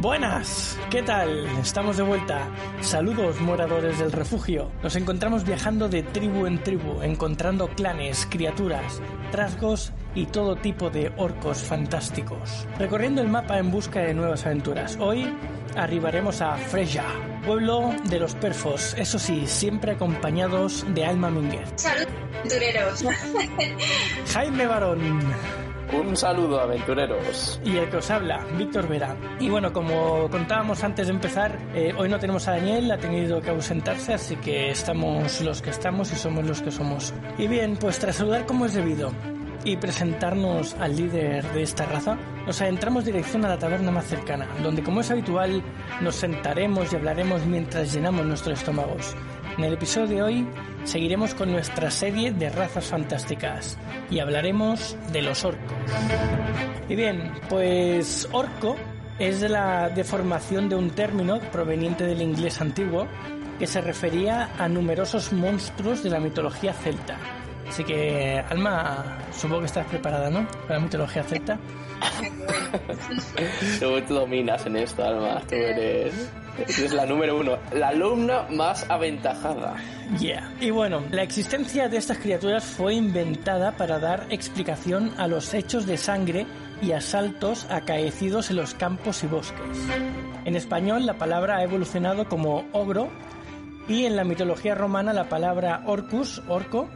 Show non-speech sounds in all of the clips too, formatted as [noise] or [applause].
Buenas, ¿qué tal? Estamos de vuelta. Saludos, moradores del refugio. Nos encontramos viajando de tribu en tribu, encontrando clanes, criaturas, trasgos y todo tipo de orcos fantásticos. Recorriendo el mapa en busca de nuevas aventuras. Hoy arribaremos a Freya, pueblo de los perfos, eso sí, siempre acompañados de Alma Minguez. Salud, aventureros. Jaime Barón. Un saludo, aventureros. Y el que os habla, Víctor Vera. Y bueno, como contábamos antes de empezar, eh, hoy no tenemos a Daniel, ha tenido que ausentarse, así que estamos los que estamos y somos los que somos. Y bien, pues tras saludar como es debido y presentarnos al líder de esta raza, nos adentramos dirección a la taberna más cercana, donde como es habitual nos sentaremos y hablaremos mientras llenamos nuestros estómagos. En el episodio de hoy seguiremos con nuestra serie de razas fantásticas y hablaremos de los orcos. Y bien, pues orco es de la deformación de un término proveniente del inglés antiguo que se refería a numerosos monstruos de la mitología celta. Así que, Alma, supongo que estás preparada, ¿no? Para la mitología celta. [laughs] Tú, tú dominas en esto, Alma. Tú eres, eres la número uno, la alumna más aventajada. Yeah. Y bueno, la existencia de estas criaturas fue inventada para dar explicación a los hechos de sangre y asaltos acaecidos en los campos y bosques. En español la palabra ha evolucionado como ogro y en la mitología romana la palabra orcus, orco,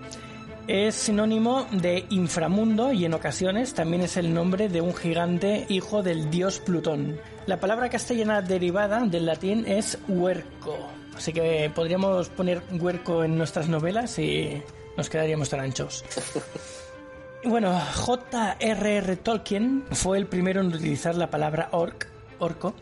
es sinónimo de inframundo y en ocasiones también es el nombre de un gigante hijo del dios Plutón. La palabra castellana derivada del latín es huerco, así que podríamos poner huerco en nuestras novelas y nos quedaríamos tan anchos. [laughs] Bueno, J.R.R. Tolkien fue el primero en utilizar la palabra orc, orco,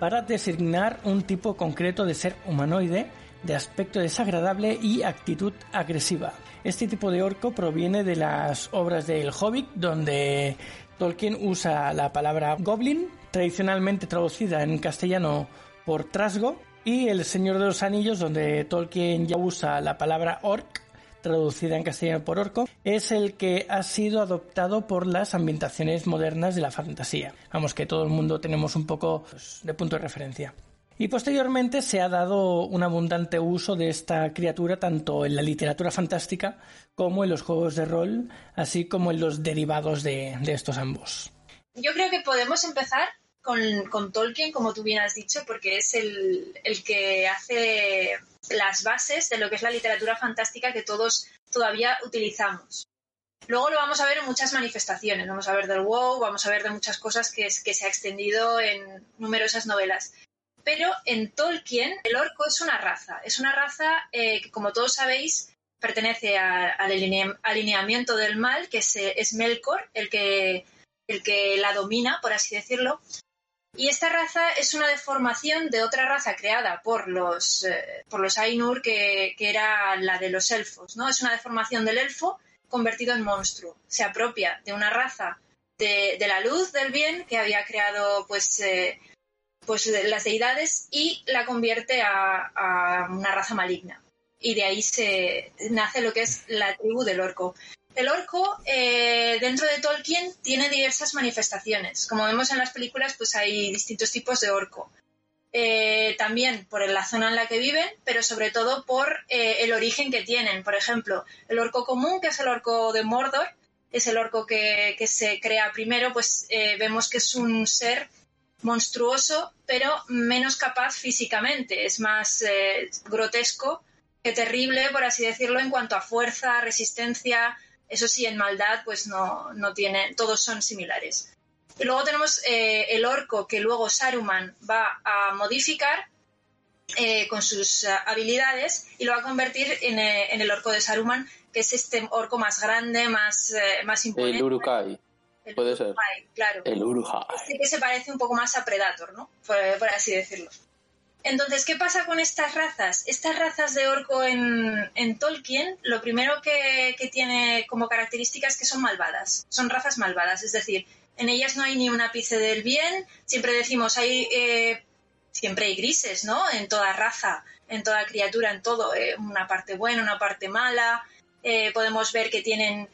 para designar un tipo concreto de ser humanoide de aspecto desagradable y actitud agresiva. Este tipo de orco proviene de las obras del Hobbit, donde Tolkien usa la palabra goblin, tradicionalmente traducida en castellano por trasgo, y El Señor de los Anillos, donde Tolkien ya usa la palabra orc, traducida en castellano por orco, es el que ha sido adoptado por las ambientaciones modernas de la fantasía. Vamos, que todo el mundo tenemos un poco pues, de punto de referencia. Y posteriormente se ha dado un abundante uso de esta criatura tanto en la literatura fantástica como en los juegos de rol, así como en los derivados de, estos ambos. Yo creo que podemos empezar con, Tolkien, como tú bien has dicho, porque es el, el, que hace las bases de lo que es la literatura fantástica que todos todavía utilizamos. Luego lo vamos a ver en muchas manifestaciones, vamos a ver del WoW, vamos a ver de muchas cosas que, que se ha extendido en numerosas novelas. Pero en Tolkien el orco es una raza, es una raza eh, que como todos sabéis pertenece al alineamiento del mal, que es, es Melkor, el que, el que la domina, por así decirlo, y esta raza es una deformación de otra raza creada por los, eh, por los Ainur, que, que, era la de los elfos. ¿no? Es una deformación del elfo convertido en monstruo. Se apropia de una raza de, de la luz, del bien, que había creado pues, eh, pues, las deidades, y la convierte a, una raza maligna. Y de ahí se nace lo que es la tribu del orco. El orco, eh, dentro de Tolkien, tiene diversas manifestaciones. Como vemos en las películas, pues hay distintos tipos de orco. Eh, también por la zona en la que viven, pero sobre todo por eh, el origen que tienen. Por ejemplo, el orco común, que es el orco de Mordor, es el orco que se crea primero, pues vemos que es un ser monstruoso, pero menos capaz físicamente. Es más grotesco que terrible, por así decirlo, en cuanto a fuerza, resistencia, eso sí, en maldad, pues no, no tiene, todos son similares. Y luego tenemos eh, el orco que luego Saruman va a modificar eh, con sus eh, habilidades y lo va a convertir en, eh, en, el orco de Saruman, que es este orco más grande, más, más imponente. El Urukai. El Puede ser. claro. El Urukai. Este que se parece un poco más a Predator, ¿no? Por, por así decirlo. Entonces, ¿qué pasa con estas razas? Estas razas de orco en, en Tolkien, lo primero que, que, tiene como característica es que son malvadas, son razas malvadas, es decir, en ellas no hay ni un ápice del bien, siempre decimos, hay, eh, siempre hay grises, ¿no? En toda raza, en toda criatura, en todo, eh, una parte buena, una parte mala, eh, podemos ver que tienen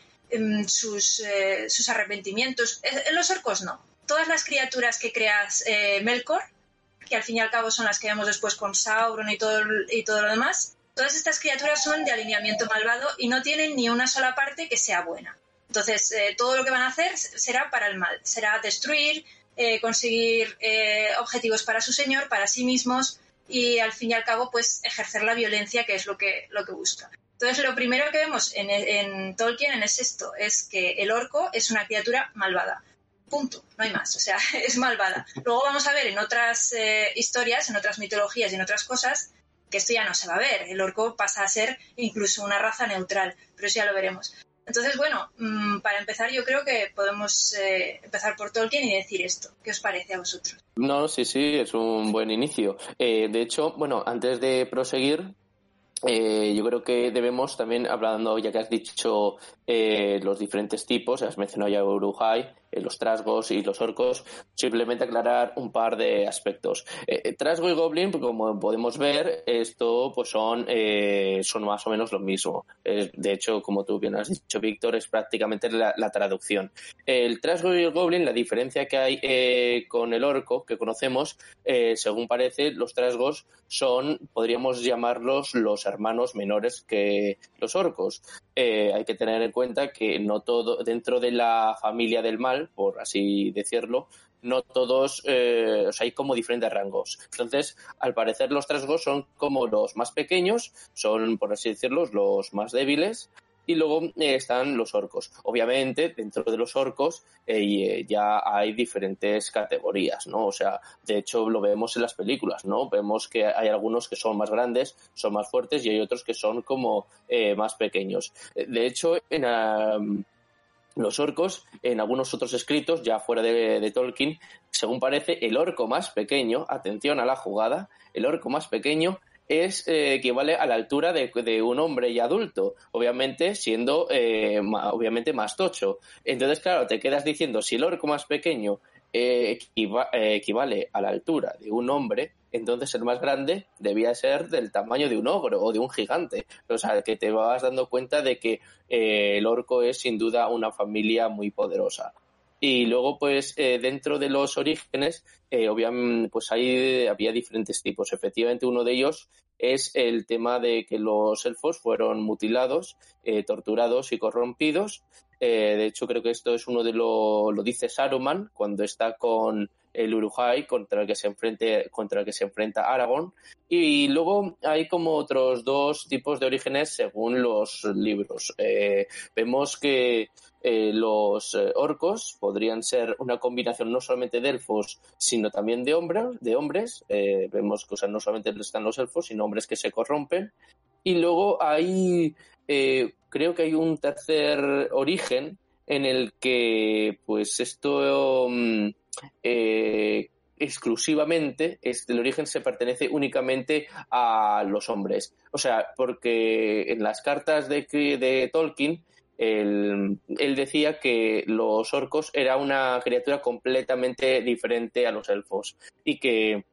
sus, sus, arrepentimientos, en los orcos no. Todas las criaturas que creas Melkor, que al fin y al cabo son las que vemos después con Sauron y todo, y todo lo demás, todas estas criaturas son de alineamiento malvado y no tienen ni una sola parte que sea buena. Entonces, eh, todo lo que van a hacer será para el mal, será destruir, eh, conseguir eh, objetivos para su señor, para sí mismos y al fin y al cabo, pues ejercer la violencia, que es lo que, lo que busca. Entonces, lo primero que vemos en, en Tolkien es esto, es que el orco es una criatura malvada. Punto, no hay más, o sea, [laughs] es malvada. Luego vamos a ver en otras eh, historias, en otras mitologías y en otras cosas que esto ya no se va a ver. El orco pasa a ser incluso una raza neutral, pero eso ya lo veremos. Entonces, bueno, mmm, para empezar yo creo que podemos eh, empezar por Tolkien y decir esto. ¿Qué os parece a vosotros? No, sí, sí, es un buen inicio. Eh, de hecho, bueno, antes de proseguir, eh, yo creo que debemos también, hablando, ya que has dicho eh, los diferentes tipos, has mencionado ya Uruhai, eh, los trasgos y los orcos, simplemente aclarar un par de aspectos. Eh, trasgo y goblin, pues, como podemos ver, esto pues son, eh, son más o menos lo mismo. de hecho, como tú bien has dicho, Víctor, es prácticamente la, la, traducción. El trasgo y el goblin, la diferencia que hay con el orco que conocemos, según parece, los trasgos son, podríamos llamarlos los hermanos menores que los orcos. Hay que tener en cuenta que no todo, dentro de la familia del mal, por así decirlo, no todos, eh, o sea, hay como diferentes rangos. Entonces, al parecer los trasgos son como los más pequeños, son, por así decirlo, los más débiles, y luego eh, están los orcos. Obviamente, dentro de los orcos eh, ya hay diferentes categorías, ¿no? O sea, de hecho lo vemos en las películas, ¿no? Vemos que hay algunos que son más grandes, son más fuertes y hay otros que son como eh, más pequeños. De hecho, en... Um, los orcos, en algunos otros escritos, ya fuera de, Tolkien, según parece, el orco más pequeño, atención a la jugada, el orco más pequeño es eh, equivale a la altura de, de, un hombre y adulto, obviamente siendo eh, ma, obviamente más tocho. Entonces, claro, te quedas diciendo si el orco más pequeño eh, equiva, equivale a la altura de un hombre, entonces el más grande debía ser del tamaño de un ogro o de un gigante. O sea, que te vas dando cuenta de que el orco es sin duda una familia muy poderosa. Y luego, pues, eh, dentro de los orígenes, eh, obviamente, pues ahí había diferentes tipos. Efectivamente, uno de ellos es el tema de que los elfos fueron mutilados, eh, torturados y corrompidos. de hecho, creo que esto es uno de lo, lo dice Saruman cuando está con el Uruhai contra el que se enfrente, contra el que se enfrenta Aragorn. Y luego hay como otros dos tipos de orígenes según los libros. Eh, vemos que eh, los eh, orcos podrían ser una combinación no solamente de elfos, sino también de hombres. De hombres. Vemos que no solamente están los elfos, sino hombres que se corrompen. Y luego hay, creo que hay un tercer origen en el que, pues, esto um, exclusivamente, este, el origen se pertenece únicamente a los hombres. O sea, porque en las cartas de, de Tolkien él, él, decía que los orcos era una criatura completamente diferente a los elfos y que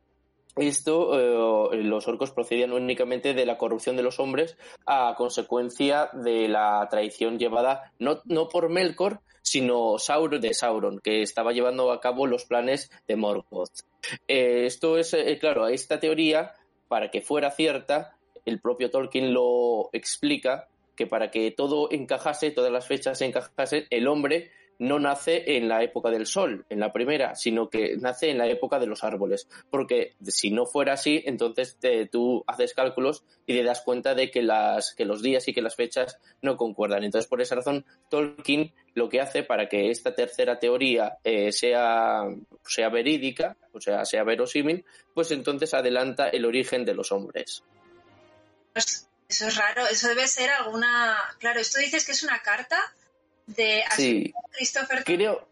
esto, eh, los orcos procedían únicamente de la corrupción de los hombres a consecuencia de la traición llevada no, no por Melkor, sino Sauron de Sauron, que estaba llevando a cabo los planes de Morgoth. Eh, esto es, eh, claro, esta teoría, para que fuera cierta, el propio Tolkien lo explica que para que todo encajase, todas las fechas encajasen, el hombre no nace en la época del sol, en la primera, sino que nace en la época de los árboles. Porque si no fuera así, entonces tú haces cálculos y te das cuenta de que, las, que los días y que las fechas no concuerdan. Entonces, por esa razón, Tolkien lo que hace para que esta tercera teoría eh, sea, sea verídica, o sea, sea verosímil, pues entonces adelanta el origen de los hombres. Pues, eso es raro, eso debe ser alguna... Claro, esto dices que es una carta de sí. Christopher. Creo...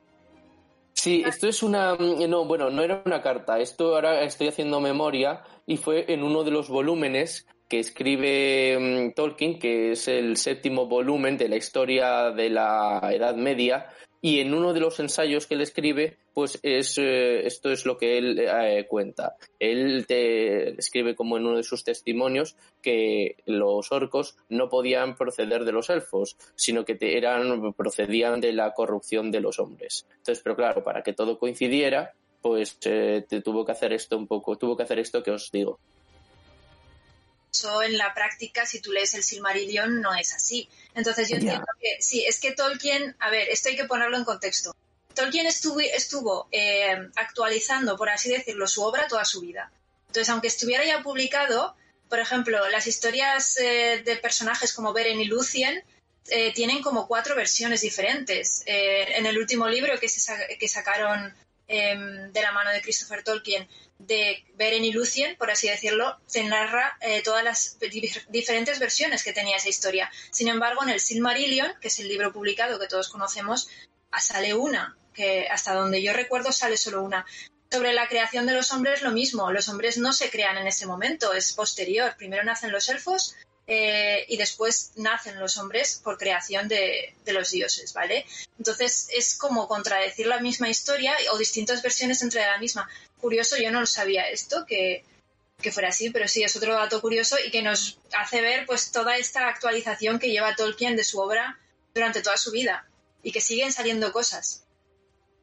Sí, esto es una... No, bueno, no era una carta, esto ahora estoy haciendo memoria y fue en uno de los volúmenes que escribe mm, Tolkien, que es el séptimo volumen de la historia de la Edad Media, y en uno de los ensayos que él escribe, pues es, eh, esto es lo que él eh, cuenta. Él te escribe como en uno de sus testimonios que los orcos no podían proceder de los elfos, sino que eran, procedían de la corrupción de los hombres. Entonces, pero claro, para que todo coincidiera, pues eh, te tuvo que hacer esto un poco, tuvo que hacer esto que os digo. Eso en la práctica, si tú lees el Silmarillion, no es así. Entonces yo entiendo que sí, es que Tolkien, a ver, esto hay que ponerlo en contexto. Tolkien estuvo, estuvo eh, actualizando, por así decirlo, su obra toda su vida. Entonces, aunque estuviera ya publicado, por ejemplo, las historias eh, de personajes como Beren y Lucien eh, tienen como cuatro versiones diferentes. en el último libro que, se, que sacaron em, de la mano de Christopher Tolkien, de Beren y Lucien, por así decirlo, se narra eh, todas las diferentes versiones que tenía esa historia. Sin embargo, en el Silmarillion, que es el libro publicado que todos conocemos, ah, sale una, que hasta donde yo recuerdo sale solo una. Sobre la creación de los hombres, lo mismo. Los hombres no se crean en ese momento, es posterior. Primero nacen los elfos, eh, y después nacen los hombres por creación de, de, los dioses, ¿vale? Entonces es como contradecir la misma historia o distintas versiones entre la misma curioso, yo no lo sabía esto, que, fuera así, pero sí es otro dato curioso y que nos hace ver pues toda esta actualización que lleva Tolkien de su obra durante toda su vida y que siguen saliendo cosas.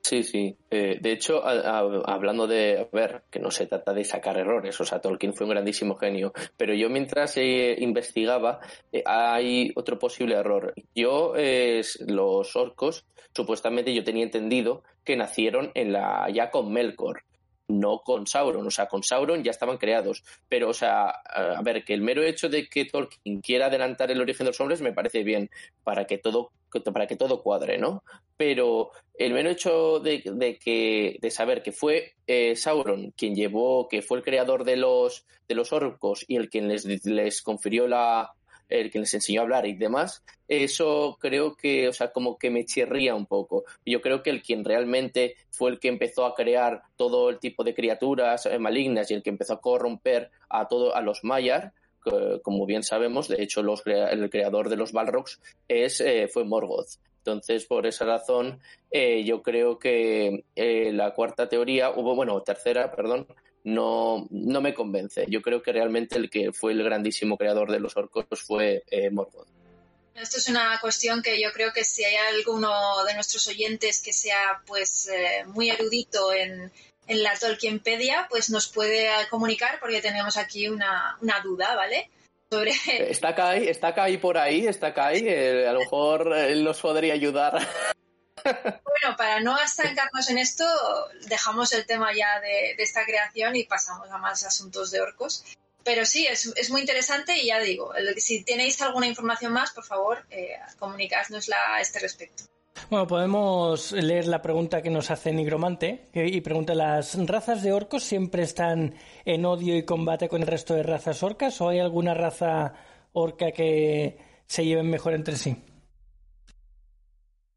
Sí, sí. Eh, de hecho, hablando de, a ver, que no se trata de sacar errores, o sea, Tolkien fue un grandísimo genio, pero yo mientras eh, investigaba, eh, hay otro posible error. Yo, los orcos, supuestamente yo tenía entendido que nacieron en la, ya con Melkor no con Sauron. O sea, con Sauron ya estaban creados. Pero, o sea, a ver, que el mero hecho de que Tolkien quiera adelantar el origen de los hombres me parece bien para que todo, para que todo cuadre, ¿no? Pero el mero hecho de, que, de saber que fue eh, Sauron quien llevó, que fue el creador de los, de los orcos y el quien les, les confirió la, el que les enseñó a hablar y demás, eso creo que, o sea, como que me chirría un poco. Yo creo que el quien realmente fue el que empezó a crear todo el tipo de criaturas eh, malignas y el que empezó a corromper a todo a los Mayar, como bien sabemos, de hecho el creador de los Balrogs es, eh, fue Morgoth. Entonces, por esa razón, eh, yo creo que la cuarta teoría, hubo, bueno, tercera, perdón, no, no me convence. Yo creo que realmente el que fue el grandísimo creador de los orcos fue eh, Morgoth. Esto es una cuestión que yo creo que si hay alguno de nuestros oyentes que sea pues eh, muy erudito en, en, la Tolkienpedia, pues nos puede comunicar porque tenemos aquí una, una duda, ¿vale? Sobre... Está Kai, está Kai por ahí, está Kai, eh, a lo mejor él nos podría ayudar. [laughs] Bueno, para no estancarnos en esto, dejamos el tema ya de, esta creación y pasamos a más asuntos de orcos. Pero sí, es, muy interesante y ya digo, si tenéis alguna información más, por favor, eh, comunicádnosla a este respecto. Bueno, podemos leer la pregunta que nos hace Nigromante y pregunta, ¿las razas de orcos siempre están en odio y combate con el resto de razas orcas o hay alguna raza orca que se lleven mejor entre sí?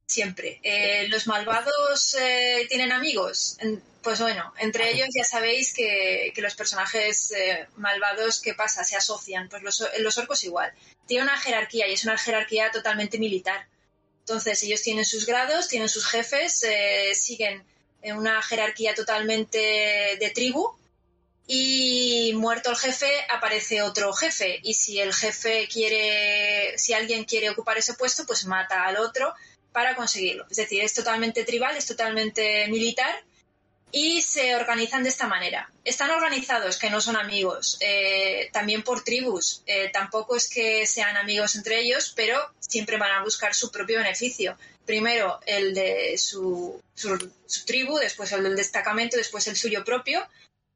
siempre. Eh, ¿Los malvados eh, tienen amigos? Pues bueno, entre ellos ya sabéis que, los personajes eh, malvados, ¿qué pasa? Se asocian. Pues los, los orcos igual. Tiene una jerarquía y es una jerarquía totalmente militar. Entonces ellos tienen sus grados, tienen sus jefes, siguen en una jerarquía totalmente de tribu y muerto el jefe aparece otro jefe y si el jefe quiere, si alguien quiere ocupar ese puesto, pues mata al otro para conseguirlo. Es decir, es totalmente tribal, es totalmente militar y se organizan de esta manera. Están organizados, que no son amigos, eh, también por tribus. Eh, tampoco es que sean amigos entre ellos, pero siempre van a buscar su propio beneficio. Primero el de su, tribu, después el del destacamento, después el suyo propio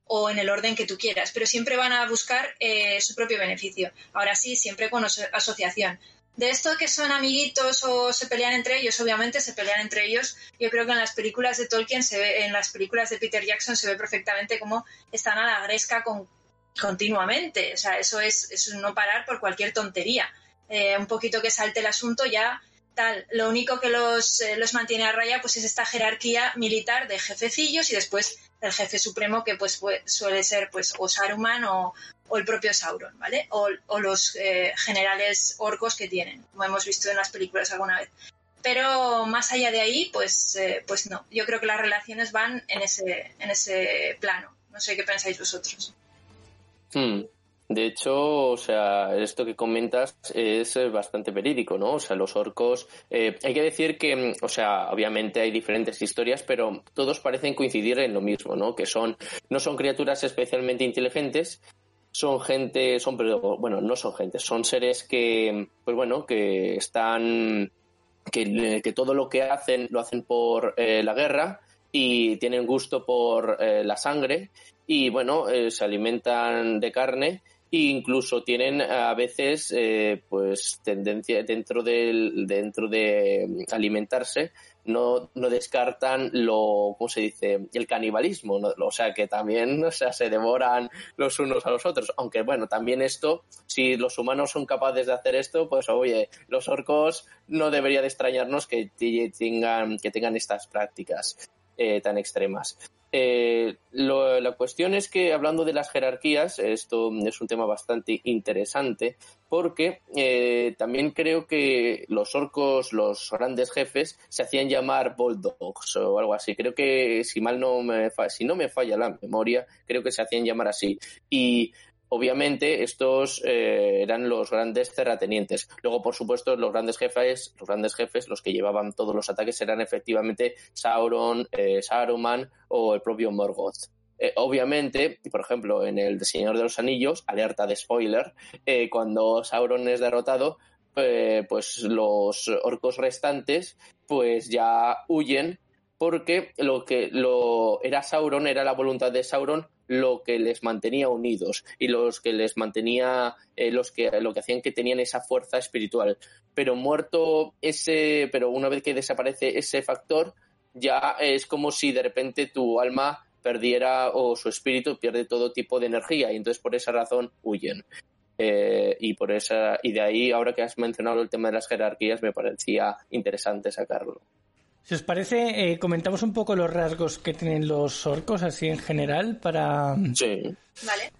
o en el orden que tú quieras, pero siempre van a buscar eh, su propio beneficio. Ahora sí, siempre con asociación. De esto que son amiguitos o se pelean entre ellos, obviamente se pelean entre ellos. Yo creo que en las películas de Tolkien, se ve, en las películas de Peter Jackson se ve perfectamente cómo están a la gresca con, continuamente. O sea, eso es, no parar por cualquier tontería. Eh, un poquito que salte el asunto ya tal. Lo único que los, eh, los mantiene a raya pues es esta jerarquía militar de jefecillos y después el jefe supremo que pues suele ser pues o Saruman o, o el propio Sauron, ¿vale? O, los eh, generales orcos que tienen, como hemos visto en las películas alguna vez. Pero más allá de ahí, pues, eh, pues no. Yo creo que las relaciones van en ese, en ese plano. No sé qué pensáis vosotros. Hmm. De hecho, o sea, esto que comentas es bastante verídico, ¿no? O sea, los orcos, eh, hay que decir que, o sea, obviamente hay diferentes historias, pero todos parecen coincidir en lo mismo, ¿no? Que son, no son criaturas especialmente inteligentes, son gente, son, bueno, no son gente, son seres que, pues bueno, que están, que, que todo lo que hacen lo hacen por eh, la guerra y tienen gusto por eh, la sangre y bueno, se alimentan de carne incluso tienen a veces eh, pues tendencia dentro del dentro de alimentarse no, no descartan lo cómo se dice el canibalismo o sea que también [laughs] o sea se devoran los unos a los otros. Aunque bueno también esto si los humanos son capaces de hacer esto pues oye los orcos no debería de extrañarnos que tengan que tengan estas prácticas eh, tan extremas eh, la cuestión es que, hablando de las jerarquías, esto es un tema bastante interesante, porque eh, también creo que los orcos, los grandes jefes, se hacían llamar bulldogs o algo así. Creo que, si mal no me, si no me falla la memoria, creo que se hacían llamar así. Y obviamente estos eh, eran los grandes terratenientes. Luego, por supuesto, los grandes jefes, los grandes jefes, los que llevaban todos los ataques eran efectivamente Sauron, eh, Saruman o el propio Morgoth. Eh, obviamente, por ejemplo, en el Señor de los Anillos, alerta de spoiler, cuando Sauron es derrotado, pues los orcos restantes pues ya huyen porque lo que lo era Sauron, era la voluntad de Sauron lo que les mantenía unidos y los que les mantenía eh, los que lo que hacían que tenían esa fuerza espiritual. Pero muerto ese pero una vez que desaparece ese factor ya es como si de repente tu alma perdiera o su espíritu pierde todo tipo de energía y entonces por esa razón huyen. Eh, y por esa y de ahí ahora que has mencionado el tema de las jerarquías me parecía interesante sacarlo si os parece, eh, comentamos un poco los rasgos que tienen los orcos así en general para... Sí. Vale.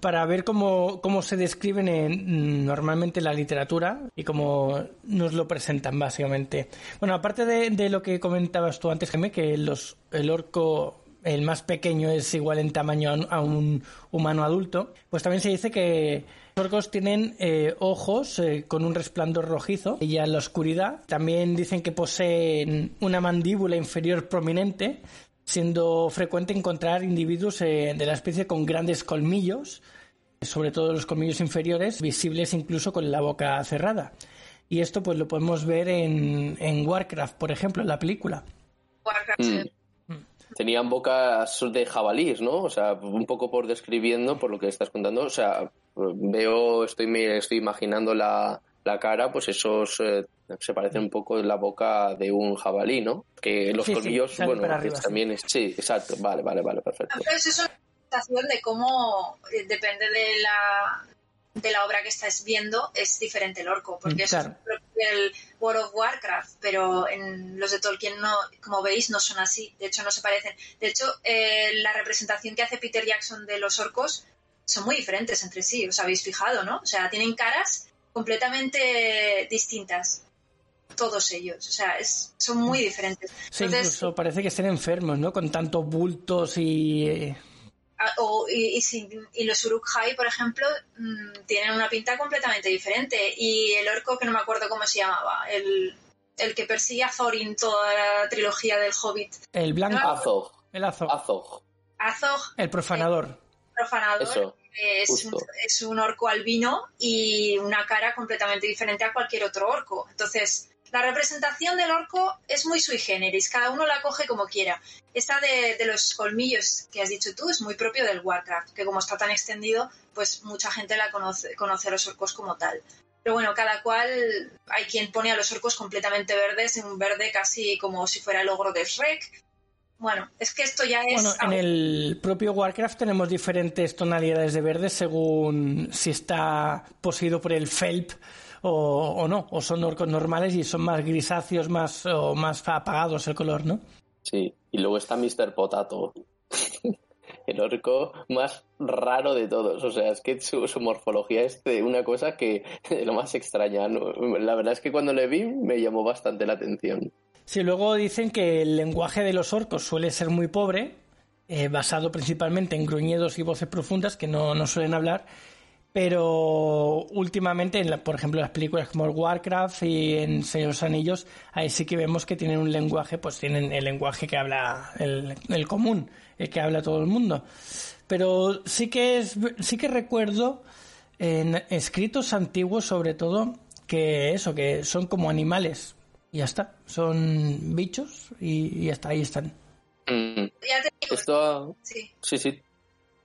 Para ver cómo, cómo se describen en, normalmente en la literatura y cómo nos lo presentan básicamente. Bueno, aparte de, lo que comentabas tú antes, Jaime, que los, el orco el más pequeño es igual en tamaño a un humano adulto, pues también se dice que orcos tienen eh, ojos eh, con un resplandor rojizo y en la oscuridad. También dicen que poseen una mandíbula inferior prominente, siendo frecuente encontrar individuos eh, de la especie con grandes colmillos, sobre todo los colmillos inferiores, visibles incluso con la boca cerrada. Y esto pues lo podemos ver en, Warcraft, por ejemplo, en la película. Warcraft, mm. Tenían bocas de jabalís, ¿no? O sea, un poco por describiendo, por lo que estás contando, o sea, veo, estoy, me estoy imaginando la, cara, pues esos eh, se parecen un poco en la boca de un jabalí, ¿no? Que los colmillos, bueno, también es, sí, exacto, vale, vale, vale, perfecto. Entonces es una sensación de cómo eh, depende de la de la obra que estáis viendo es diferente el orco, porque es el World of Warcraft, pero en los de Tolkien no, como veis, no son así, de hecho no se parecen. De hecho, eh, la representación que hace Peter Jackson de los orcos son muy diferentes entre sí, os habéis fijado, ¿no? O sea, tienen caras completamente distintas. Todos ellos, o sea, es, son muy diferentes. Sí, incluso parece que estén enfermos, ¿no? Con tantos bultos y. Eh, ah, y, los Uruk-hai, por ejemplo, mm, tienen una pinta completamente diferente. Y el orco, que no me acuerdo cómo se llamaba, el, el que persigue a Thorin toda la trilogía del Hobbit. El blanco. Azog. El Azog. Azog. Azog. El profanador. Profanador. Eso, Es un, justo. es un orco albino y una cara completamente diferente a cualquier otro orco. Entonces, la representación del orco es muy sui generis, cada uno la coge como quiera. Esta de, de los colmillos que has dicho tú es muy propio del Warcraft, que como está tan extendido, pues mucha gente la conoce, conoce a los orcos como tal. Pero bueno, cada cual, hay quien pone a los orcos completamente verdes, en un verde casi como si fuera el ogro de Shrek. Bueno, es que esto ya es... Bueno, en el propio Warcraft tenemos diferentes tonalidades de verde según si está poseído por el Felp o, o no, o son orcos normales y son más grisáceos, más o más apagados el color, ¿no? Sí. Y luego está Mr. Potato. [laughs] El orco más raro de todos. O sea, es que su, su morfología es de una cosa que [laughs] de lo más extraña. ¿no? La verdad es que cuando le vi me llamó bastante la atención. Sí, luego dicen que el lenguaje de los orcos suele ser muy pobre, eh, basado principalmente en gruñidos y voces profundas que no, no suelen hablar, pero últimamente, en la- por ejemplo, en las películas como Warcraft y en Señor Anillos, ahí sí que vemos que tienen un lenguaje, pues tienen el lenguaje que habla el, el común, el que habla todo el mundo. Pero sí que es, sí que recuerdo en escritos antiguos, sobre todo, que eso, que son como animales. Y ya está. Son bichos y, y ya está, ahí están. Mm, Ya te digo, Esto, sí. sí, sí.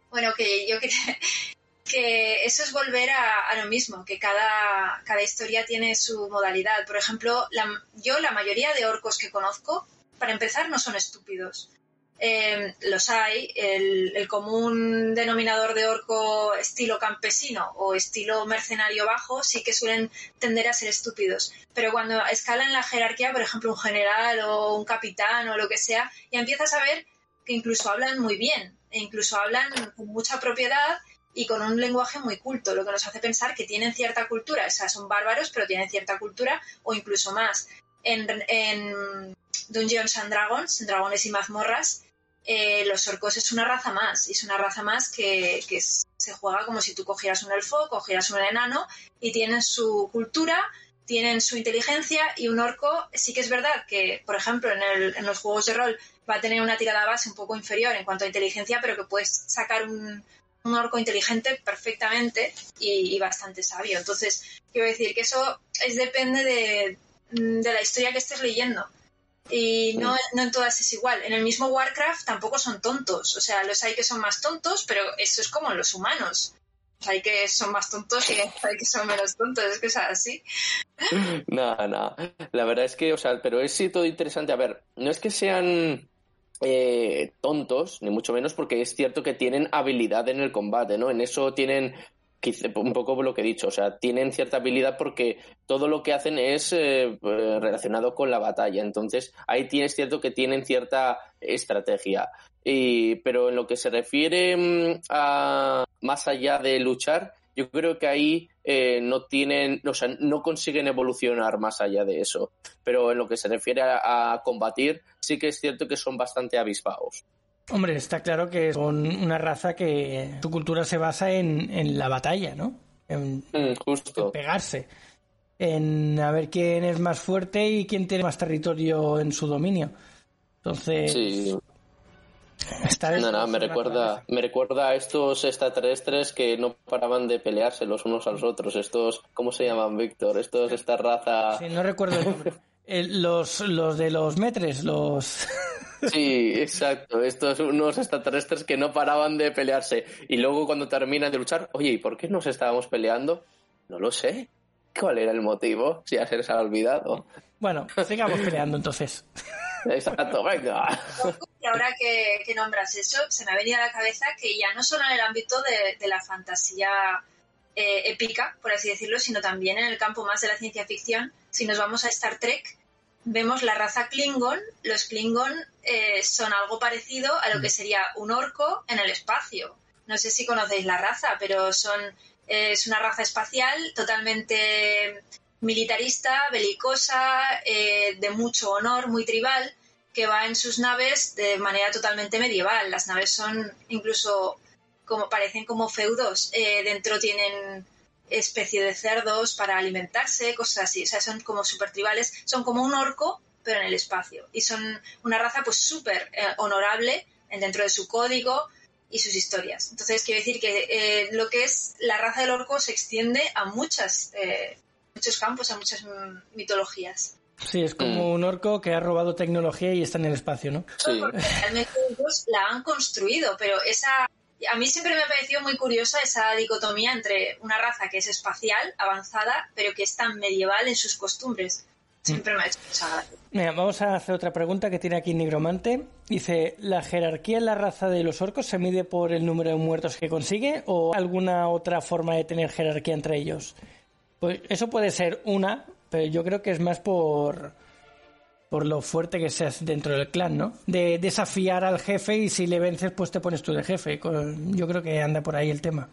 Bueno, que yo quería [laughs] que eso es volver a, a lo mismo, que cada, cada historia tiene su modalidad. Por ejemplo, la- yo la mayoría de orcos que conozco, para empezar, no son estúpidos. Eh, los hay, el, el común denominador de orco estilo campesino o estilo mercenario bajo sí que suelen tender a ser estúpidos. Pero cuando escalan la jerarquía, por ejemplo, un general o un capitán o lo que sea, ya empiezas a ver que incluso hablan muy bien, e incluso hablan con mucha propiedad y con un lenguaje muy culto, lo que nos hace pensar que tienen cierta cultura, o sea, son bárbaros, pero tienen cierta cultura o incluso más. En, en Dungeons and Dragons, en Dragones y Mazmorras, eh, los orcos es una raza más, y es una raza más que, que se juega como si tú cogieras un elfo, cogieras un enano, y tienen su cultura, tienen su inteligencia, y un orco sí que es verdad que, por ejemplo, en, el- en los juegos de rol va a tener una tirada base un poco inferior en cuanto a inteligencia, pero que puedes sacar un, orco inteligente perfectamente y, y bastante sabio. Entonces, quiero decir que eso es depende de, de la historia que estés leyendo. Y no, no en todas es igual. En el mismo Warcraft tampoco son tontos. O sea, los hay que son más tontos, pero eso es como en los humanos. Los hay que son más tontos y hay que son menos tontos. Es que es así. [laughs] Nada, nada. La verdad es que, o sea, pero es sí todo interesante. A ver, no es que sean eh, tontos, ni mucho menos, porque es cierto que tienen habilidad en el combate, ¿no? En eso tienen un poco lo que he dicho, o sea, tienen cierta habilidad porque todo lo que hacen es eh, eh, relacionado con la batalla. Entonces, ahí tienes cierto que tienen cierta estrategia. Y, pero en lo que se refiere mm, a más allá de luchar, yo creo que ahí eh, no tienen, o sea, no consiguen evolucionar más allá de eso. Pero en lo que se refiere a, a combatir, sí que es cierto que son bastante avispados. Hombre, está claro que son una raza que su cultura se basa en, en la batalla, ¿no? En, Mm, en pegarse. En a ver quién es más fuerte y quién tiene más territorio en su dominio. Entonces, Sí, está no, no, me recuerda, me recuerda a estos extraterrestres que no paraban de pelearse los unos a los otros. Estos, ¿cómo se llaman, Víctor? Estos, esta raza. Sí, no recuerdo el nombre. [laughs] El- los, los de los metres, los... [laughs] Sí, exacto. Estos unos extraterrestres que no paraban de pelearse. Y luego cuando terminan de luchar, oye, ¿y por qué nos estábamos peleando? No lo sé. ¿Cuál era el motivo? Si ya se les ha olvidado. Bueno, sigamos peleando entonces. [laughs] Exacto, venga. Y ahora que, que nombras eso, se me ha venido a la cabeza que ya no solo en el ámbito de, de la fantasía eh, épica, por así decirlo, sino también en el campo más de la ciencia ficción, si nos vamos a Star Trek, vemos la raza Klingon. Los Klingon eh, son algo parecido a lo que sería un orco en el espacio. No sé si conocéis la raza, pero son eh, es una raza espacial totalmente militarista, belicosa, eh, de mucho honor, muy tribal, que va en sus naves de manera totalmente medieval. Las naves son incluso como parecen como feudos. Eh, dentro tienen especie de cerdos para alimentarse, cosas así. O sea, son como super tribales. Son como un orco, pero en el espacio. Y son una raza pues súper eh, honorable dentro de su código y sus historias. Entonces, quiero decir que eh, lo que es la raza del orco se extiende a muchas, eh, muchos campos, a muchas mitologías. Sí, es como mm. un orco que ha robado tecnología y está en el espacio, ¿no? Sí. realmente ellos la han construido, pero esa a mí siempre me ha parecido muy curiosa esa dicotomía entre una raza que es espacial, avanzada, pero que es tan medieval en sus costumbres. Siempre me ha hecho mucha Mira, vamos a hacer otra pregunta que tiene aquí Nigromante. Dice, ¿la jerarquía en la raza de los orcos se mide por el número de muertos que consigue o alguna otra forma de tener jerarquía entre ellos? Pues eso puede ser una, pero yo creo que es más por por lo fuerte que seas dentro del clan, ¿no? De desafiar al jefe y si le vences, pues te pones tú de jefe. Yo creo que anda por ahí el tema.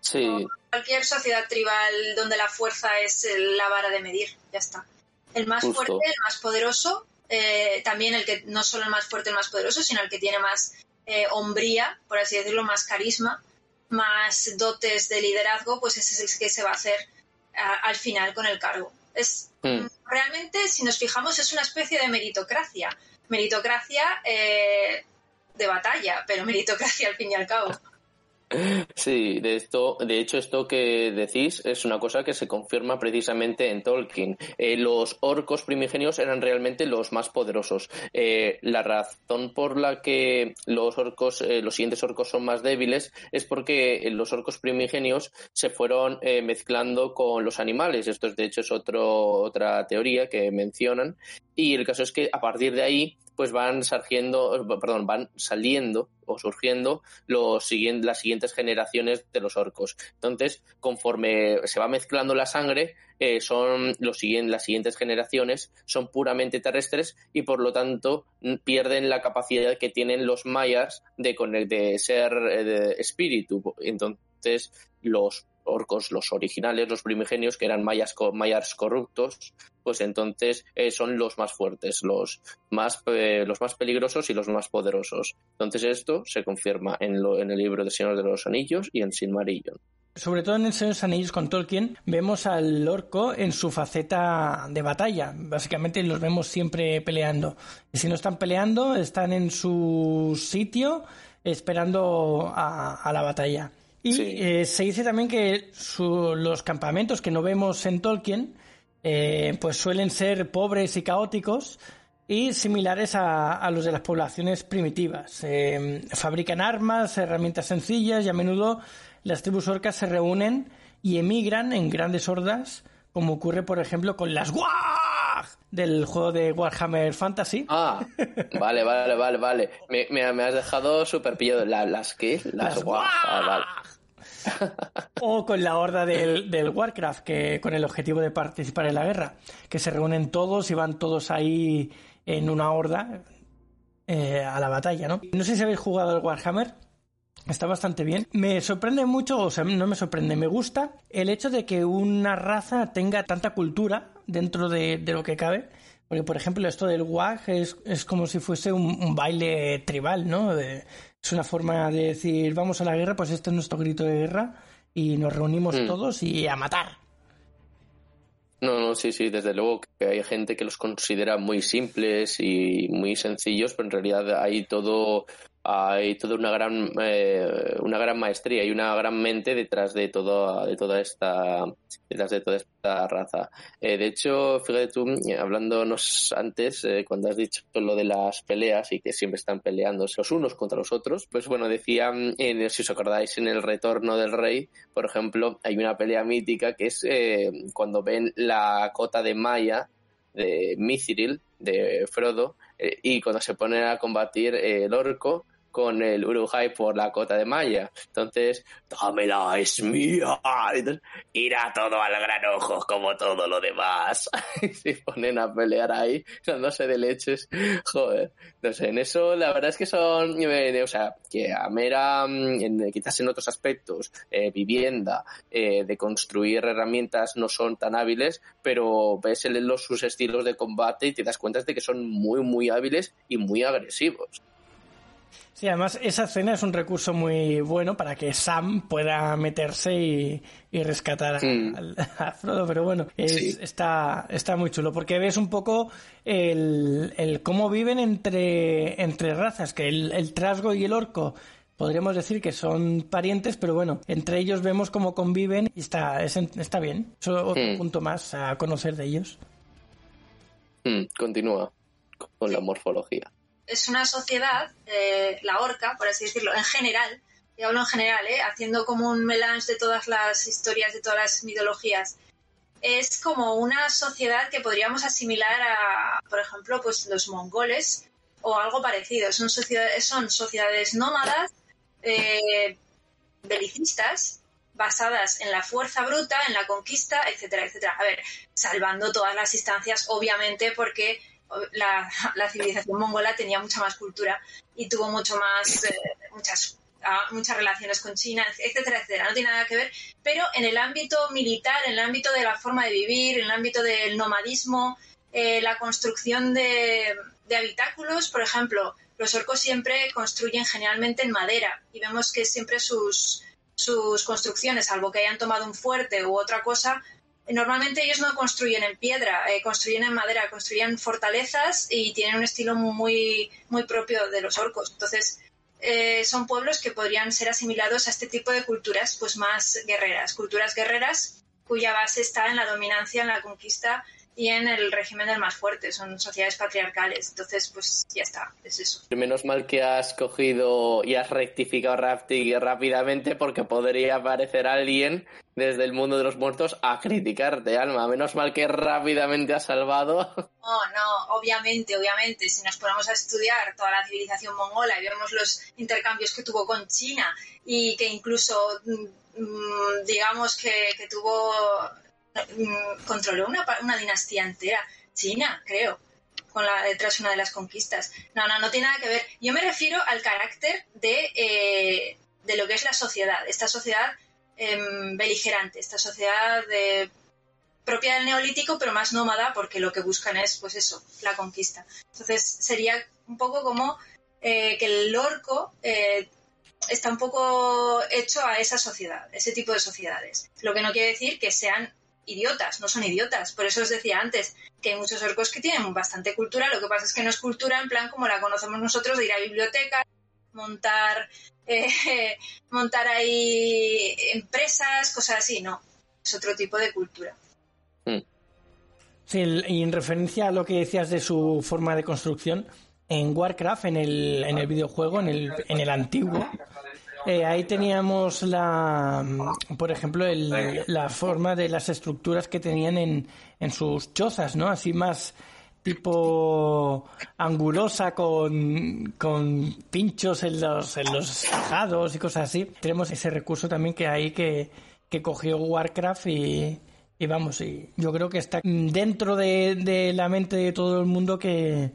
Sí. Cualquier sociedad tribal donde la fuerza es la vara de medir, ya está. El más fuerte, el más poderoso, eh, también el que no solo el más fuerte, el más poderoso, sino el que tiene más eh, hombría, por así decirlo, más carisma, más dotes de liderazgo, pues ese es el que se va a hacer al final con el cargo. Es hmm. realmente, si nos fijamos, es una especie de meritocracia. Meritocracia eh, de batalla, pero meritocracia al fin y al cabo. Sí, de esto, de hecho, esto que decís es una cosa que se confirma precisamente en Tolkien. Eh, los orcos primigenios eran realmente los más poderosos. Eh, la razón por la que los orcos, eh, los siguientes orcos son más débiles es porque los orcos primigenios se fueron mezclando con los animales. Esto es, de hecho, es otro, otra teoría que mencionan. Y el caso es que a partir de ahí pues van perdón, van saliendo surgiendo los las siguientes generaciones de los orcos. Entonces, conforme se va mezclando la sangre, eh, son los siguientes, las siguientes generaciones son puramente terrestres y por lo tanto pierden la capacidad que tienen los mayas de, de ser eh, de espíritu. Entonces, los orcos, los originales, los primigenios, que eran mayas, mayas corruptos, pues entonces eh, son los más fuertes, los más, eh, los más peligrosos y los más poderosos. Entonces esto se confirma en, lo, en el libro de Señor de los Anillos y en Silmarillion. Sobre todo en el Señor de los Anillos con Tolkien, vemos al orco en su faceta de batalla. Básicamente los vemos siempre peleando. Y si no están peleando, están en su sitio esperando a la batalla. Y eh, se dice también que los campamentos que no vemos en Tolkien, eh, pues suelen ser pobres y caóticos y similares a, los de las poblaciones primitivas. Eh, fabrican armas, herramientas sencillas y a menudo las tribus orcas se reúnen y emigran en grandes hordas, como ocurre, por ejemplo, con las WAG del juego de Warhammer Fantasy. Ah, [laughs] vale, vale, vale, vale. Me, has dejado súper pillado. ¿Las qué? Las, WAG. Ah, vale. [laughs] o con la horda del, Warcraft, que con el objetivo de participar en la guerra, que se reúnen todos y van todos ahí en una horda eh, a la batalla, ¿no? No sé si habéis jugado el Warhammer. Está bastante bien. Me sorprende mucho, o sea, no me sorprende, me gusta el hecho de que una raza tenga tanta cultura dentro de, lo que cabe. Porque, por ejemplo, esto del WAG es, es como si fuese un, baile tribal, ¿no? De, es una forma de decir, vamos a la guerra, pues este es nuestro grito de guerra y nos reunimos mm. todos y a matar. No, no, sí, sí, desde luego que hay gente que los considera muy simples y muy sencillos, pero en realidad hay todo hay toda una gran eh, una gran maestría y una gran mente detrás de todo de toda esta detrás de toda esta raza. Eh, de hecho fíjate tú hablándonos antes eh, cuando has dicho lo de las peleas y que siempre están peleándose los unos contra los otros pues bueno decían si os acordáis en el retorno del rey por ejemplo hay una pelea mítica que es cuando ven la cota de Maya de Mithril de Frodo y cuando se ponen a combatir el orco con el Uruhai por la cota de Maya. Entonces, dámela, es mía. irá todo al gran ojo como todo lo demás. [laughs] se ponen a pelear ahí, dándose de leches. Joder. No sé, en eso la verdad es que son, eh, o sea, que a mera, mm, quizás en otros aspectos, eh, vivienda, eh, de construir herramientas no son tan hábiles, pero ves los, sus estilos de combate y te das cuenta de que son muy, muy hábiles y muy agresivos. Sí, además esa escena es un recurso muy bueno para que Sam pueda meterse y, rescatar [laughs] a, Frodo, pero bueno, está, está muy chulo porque ves un poco el, cómo viven entre, entre razas, que el, trasgo y el orco podríamos decir que son parientes, pero bueno, entre ellos vemos cómo conviven y está, está bien. Es otro hmm. punto más a conocer de ellos. Hmm, continúa con la morfología es una sociedad, eh, la orca, por así decirlo, en general, y hablo en general, eh, haciendo como un melange de todas las historias, de todas las mitologías, es como una sociedad que podríamos asimilar a, por ejemplo, pues los mongoles o algo parecido. Son sociedades, son sociedades nómadas, eh, belicistas, basadas en la fuerza bruta, en la conquista, etcétera, etcétera. A ver, salvando todas las instancias, obviamente, porque la, civilización mongola tenía mucha más cultura y tuvo mucho más, eh, muchas, ah, muchas relaciones con China, etcétera, etcétera. No tiene nada que ver. Pero en el ámbito militar, en el ámbito de la forma de vivir, en el ámbito del nomadismo, eh, la construcción de, de habitáculos, por ejemplo, los orcos siempre construyen generalmente en madera y vemos que siempre sus, sus construcciones, salvo que hayan tomado un fuerte u otra cosa, Normalmente ellos no construyen en piedra, eh, construyen en madera, construyen fortalezas y tienen un estilo muy, muy propio de los orcos. Entonces, eh, son pueblos que podrían ser asimilados a este tipo de culturas pues más guerreras, culturas guerreras cuya base está en la dominancia, en la conquista y en el régimen del más fuerte. Son sociedades patriarcales. Entonces, pues ya está, es eso. Menos mal que has cogido y has rectificado rápidamente porque podría aparecer alguien desde el mundo de los muertos a criticarte, Alma. Menos mal que rápidamente has salvado. [laughs] No, no, obviamente, obviamente. Si nos ponemos a estudiar toda la civilización mongola y vemos los intercambios que tuvo con China y que incluso, mm, mm, digamos que, tuvo Mm, controló una, dinastía entera, China, creo, con la detrás una de las conquistas. No, no, no tiene nada que ver. Yo me refiero al carácter de, eh, de lo que es la sociedad, esta sociedad em, beligerante, esta sociedad de, propia del neolítico, pero más nómada, porque lo que buscan es, pues eso, la conquista. Entonces sería un poco como eh, que el orco eh, está un poco hecho a esa sociedad, ese tipo de sociedades. Lo que no quiere decir que sean idiotas, no son idiotas. Por eso os decía antes que hay muchos orcos que tienen bastante cultura, lo que pasa es que no es cultura en plan como la conocemos nosotros de ir a biblioteca, montar, eh, [laughs] montar ahí empresas, cosas así, no. Es otro tipo de cultura. Hmm. Sí, y en referencia a lo que decías de su forma de construcción, en Warcraft, en el, en el videojuego, en el, en el antiguo, eh, ahí teníamos la, por ejemplo, la forma de las estructuras que tenían en, en sus chozas, ¿no? Así más tipo angulosa con, con pinchos en los, en los tejados y cosas así. Tenemos ese recurso también que hay que, que cogió Warcraft y, y vamos, y yo creo que está dentro de, de la mente de todo el mundo que,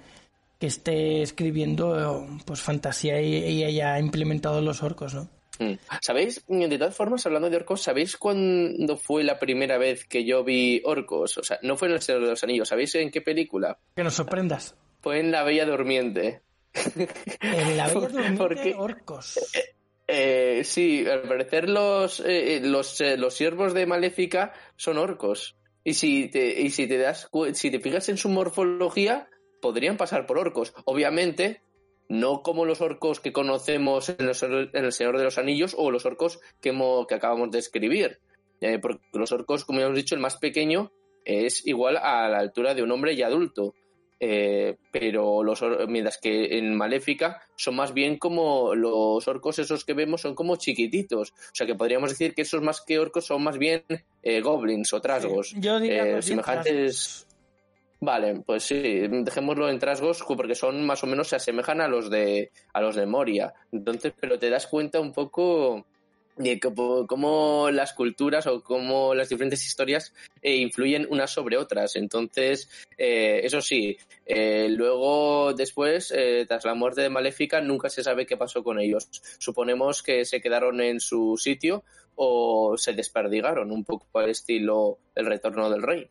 que esté escribiendo pues fantasía y, haya implementado los orcos, ¿no? Mm. ¿Sabéis? De todas formas, hablando de orcos, ¿sabéis cuándo fue la primera vez que yo vi orcos? O sea, no fue en El Señor de los Anillos, ¿sabéis en qué película? Que nos sorprendas. Fue en La Bella Durmiente. [laughs] En La Bella Durmiente, orcos. Eh, eh, sí, al parecer los, eh, los, los siervos de Maléfica son orcos. Y si te, y si te das si te fijas en su morfología, podrían pasar por orcos. Obviamente, no como los orcos que conocemos en, El Señor de los Anillos o los orcos que, que acabamos de escribir. Eh, porque los orcos, como hemos dicho, el más pequeño es igual a la altura de un hombre ya adulto. Eh, pero los mientras que en Maléfica son más bien como los orcos esos que vemos son como chiquititos o sea que podríamos decir que esos más que orcos son más bien eh, goblins o trasgos Yo diría semejantes Vale, pues sí, dejémoslo en trasgos porque son más o menos se asemejan a los de a los de Moria. Entonces, pero te das cuenta un poco de cómo las culturas o cómo las diferentes historias eh, influyen unas sobre otras. Entonces, eh, eso sí, eh, luego después, tras la muerte de Maléfica, nunca se sabe qué pasó con ellos. Suponemos que se quedaron en su sitio o se desperdigaron, un poco al estilo El retorno del rey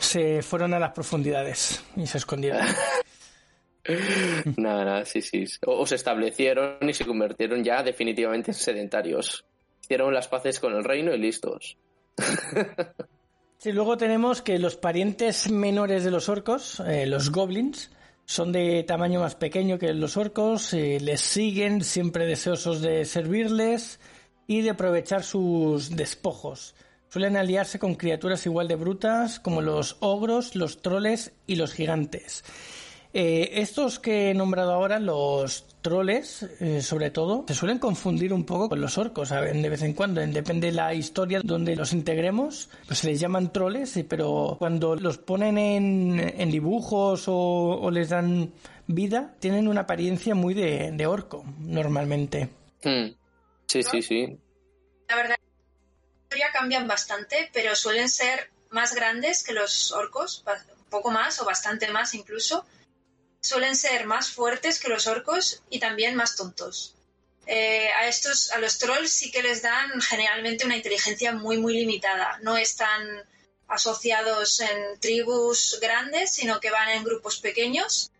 se fueron a las profundidades y se escondieron. [laughs] nada, nada, sí, sí. O, se establecieron y se convirtieron ya definitivamente en sedentarios. Hicieron las paces con el reino y listos. sí, luego tenemos que los parientes menores de los orcos, eh, los goblins, son de tamaño más pequeño que los orcos, eh, les siguen siempre deseosos de servirles y de aprovechar sus despojos. Suelen aliarse con criaturas igual de brutas como los ogros, los troles y los gigantes. Eh, estos que he nombrado ahora, los troles, eh, sobre todo, se suelen confundir un poco con los orcos de vez en cuando. Depende de la historia donde los integremos, pues se les llaman troles, pero cuando los ponen en, dibujos o, les dan vida, tienen una apariencia muy de, orco, normalmente. Hmm. Sí, sí, sí. La verdad cambian bastante, pero suelen ser más grandes que los orcos, un poco más o bastante más incluso. Suelen ser más fuertes que los orcos y también más tontos. Eh, a estos, a los trolls sí que les dan generalmente una inteligencia muy muy limitada. No están asociados en tribus grandes, sino que van en grupos pequeños,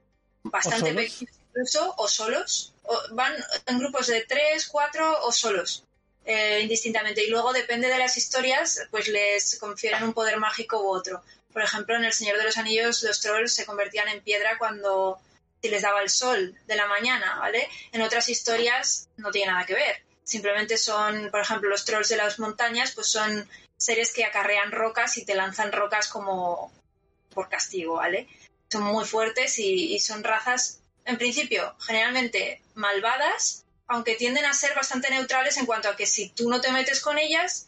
bastante pequeños incluso, o solos. O van en grupos de tres, cuatro o solos. Eh, indistintamente. Y luego depende de las historias, pues les confieren un poder mágico u otro. Por ejemplo, en El Señor de los Anillos los trolls se convertían en piedra cuando si les daba el sol de la mañana, ¿vale? En otras historias no tiene nada que ver. Simplemente son, por ejemplo, los trolls de las montañas, pues son seres que acarrean rocas y te lanzan rocas como por castigo, ¿vale? Son muy fuertes y son razas, en principio, generalmente malvadas, aunque tienden a ser bastante neutrales en cuanto a que si tú no te metes con ellas,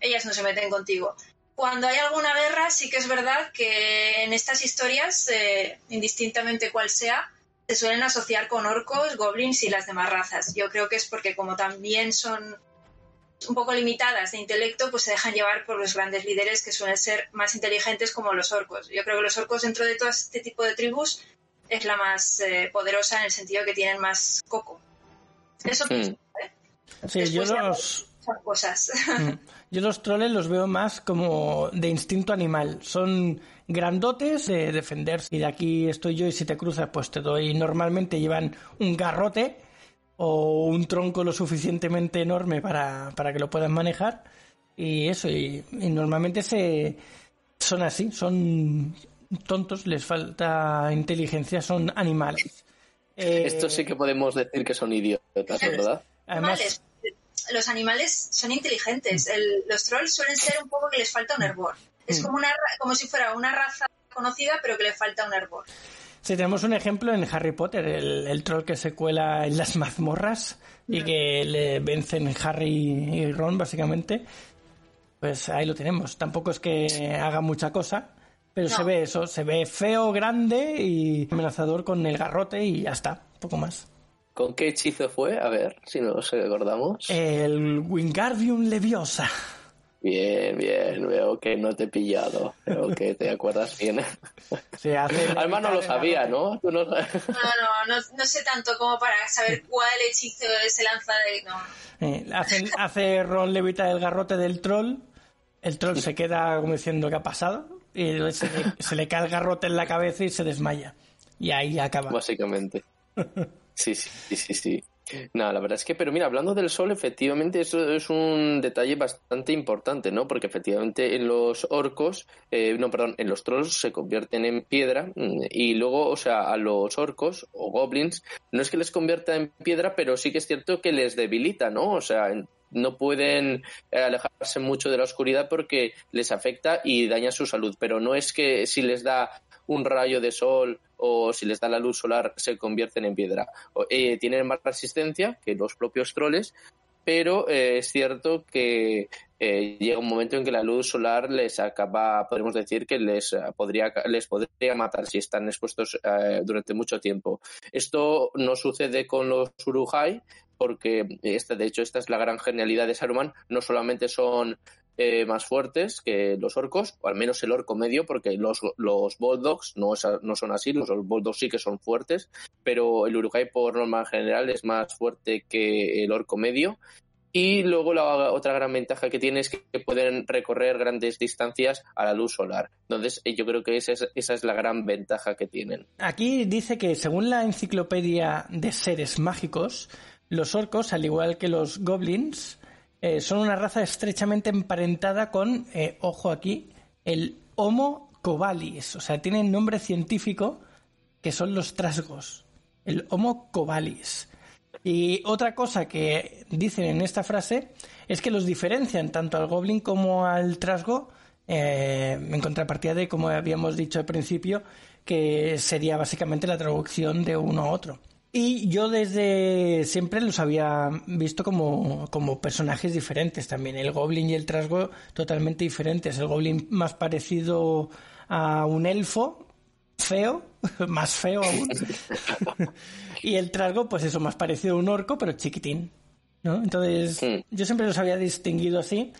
ellas no se meten contigo. Cuando hay alguna guerra, sí que es verdad que en estas historias, eh, indistintamente cuál sea, se suelen asociar con orcos, goblins y las demás razas. Yo creo que es porque como también son un poco limitadas de intelecto, pues se dejan llevar por los grandes líderes que suelen ser más inteligentes como los orcos. Yo creo que los orcos dentro de todo este tipo de tribus es la más eh, poderosa en el sentido que tienen más coco. Eso mm. ¿eh? Sí, yo los... Cosas. Mm. Yo los troles los veo más como de instinto animal. Son grandotes de defenderse. Y de aquí estoy yo y si te cruzas pues te doy. Normalmente llevan un garrote o un tronco lo suficientemente enorme para, que lo puedan manejar. Y eso, y, y normalmente se, son así, son tontos, les falta inteligencia, son animales. Eh, Esto sí que podemos decir que son idiotas, ¿verdad? Además, los animales son inteligentes. los trolls suelen ser un poco que les falta un hervor. Es mm. como, una, como si fuera una raza conocida, pero que le falta un hervor. Si tenemos un ejemplo en Harry Potter, el, troll que se cuela en las mazmorras y mm. que le vencen Harry y Ron, básicamente. Pues ahí lo tenemos. Tampoco es que haga mucha cosa, pero se ve eso, se ve feo, grande y amenazador con el garrote y ya está, poco más. ¿Con qué hechizo fue? A ver, si nos recordamos. El Wingardium Leviosa. Bien, bien, veo que no te he pillado, veo que te acuerdas bien. [laughs] Se hace Además no lo sabía, ¿no? no... No, no, no, sé tanto como para saber cuál hechizo se lanza de... No. Eh, hace, hace Ron levita el garrote del troll, el troll se queda como diciendo ¿qué ha pasado? Se le, cae el garrote en la cabeza y se desmaya. Y ahí acaba. Básicamente. [laughs] Sí, sí, sí, sí. No, la verdad es que, pero mira, hablando del sol, efectivamente eso es un detalle bastante importante, ¿no? Porque efectivamente en los orcos, eh, no, perdón, en los trolls se convierten en piedra mm, y luego, o sea, a los orcos o goblins, no es que les convierta en piedra, pero sí que es cierto que les debilita, ¿no? O sea, no pueden eh, alejarse mucho de la oscuridad porque les afecta y daña su salud, pero no es que si les da un rayo de sol o si les da la luz solar se convierten en piedra. Eh, tienen más resistencia que los propios troles, pero eh, es cierto que llega un momento en que la luz solar les acaba, podemos decir que les podría, les podría matar si están expuestos durante mucho tiempo. Esto no sucede con los Urujai, porque esta, de hecho esta es la gran genialidad de Saruman, no solamente son eh, más fuertes que los orcos, o al menos el orco medio, porque los, los bulldogs no, no son así, los, bulldogs sí que son fuertes, pero el Uruguay por norma general es más fuerte que el orco medio Y luego la otra gran ventaja que tiene es que pueden recorrer grandes distancias a la luz solar. Entonces, eh, yo creo que esa es, esa es la gran ventaja que tienen. Aquí dice que según la enciclopedia de seres mágicos, los orcos, al igual que los goblins, eh, son una raza estrechamente emparentada con, eh, ojo aquí, el Homo covalis. O sea, tienen nombre científico que son los trasgos. El Homo covalis. Y otra cosa que dicen en esta frase es que los diferencian tanto al goblin como al trasgo, eh, en contrapartida de, como habíamos dicho al principio, que sería básicamente la traducción de uno a otro. Y yo desde siempre los había visto como, como, personajes diferentes también. El Goblin y el Trasgo totalmente diferentes. El Goblin más parecido a un elfo, feo, [laughs] más feo aún. [laughs] y el trasgo, pues eso, más parecido a un orco, pero chiquitín. ¿no? Entonces, yo siempre los había distinguido así.